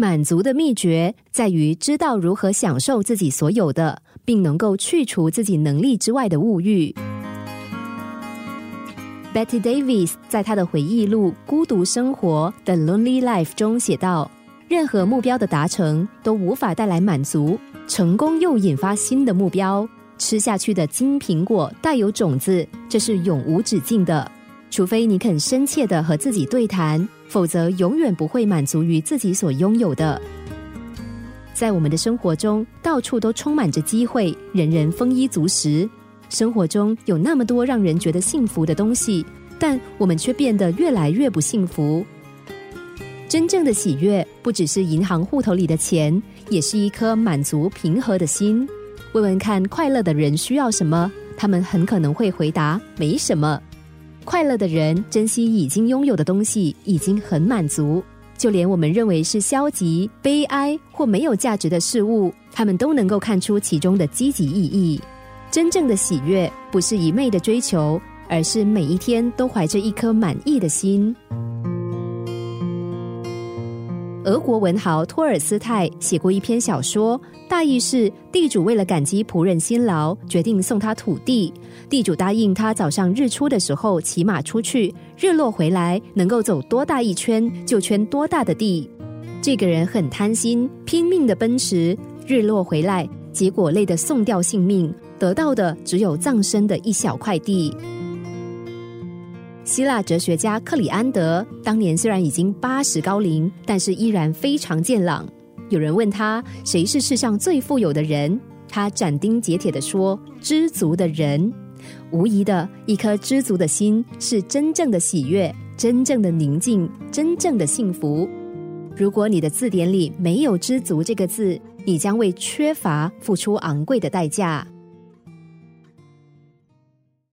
满足的秘诀在于知道如何享受自己所有的，并能够去除自己能力之外的物欲。Betty Davis 在他的回忆录《孤独生活》的 Lonely Life 中写道：“任何目标的达成都无法带来满足，成功又引发新的目标。吃下去的金苹果带有种子，这是永无止境的。除非你肯深切的和自己对谈。”否则，永远不会满足于自己所拥有的。在我们的生活中，到处都充满着机会，人人丰衣足食。生活中有那么多让人觉得幸福的东西，但我们却变得越来越不幸福。真正的喜悦，不只是银行户头里的钱，也是一颗满足、平和的心。问问看，快乐的人需要什么？他们很可能会回答：没什么。快乐的人珍惜已经拥有的东西，已经很满足。就连我们认为是消极、悲哀或没有价值的事物，他们都能够看出其中的积极意义。真正的喜悦，不是一昧的追求，而是每一天都怀着一颗满意的心。俄国文豪托尔斯泰写过一篇小说，大意是地主为了感激仆人辛劳，决定送他土地。地主答应他早上日出的时候骑马出去，日落回来能够走多大一圈就圈多大的地。这个人很贪心，拼命的奔驰，日落回来，结果累得送掉性命，得到的只有葬身的一小块地。希腊哲学家克里安德当年虽然已经八十高龄，但是依然非常健朗。有人问他谁是世上最富有的人，他斩钉截铁地说：“知足的人。”无疑的一颗知足的心是真正的喜悦，真正的宁静，真正的幸福。如果你的字典里没有“知足”这个字，你将为缺乏付出昂贵的代价。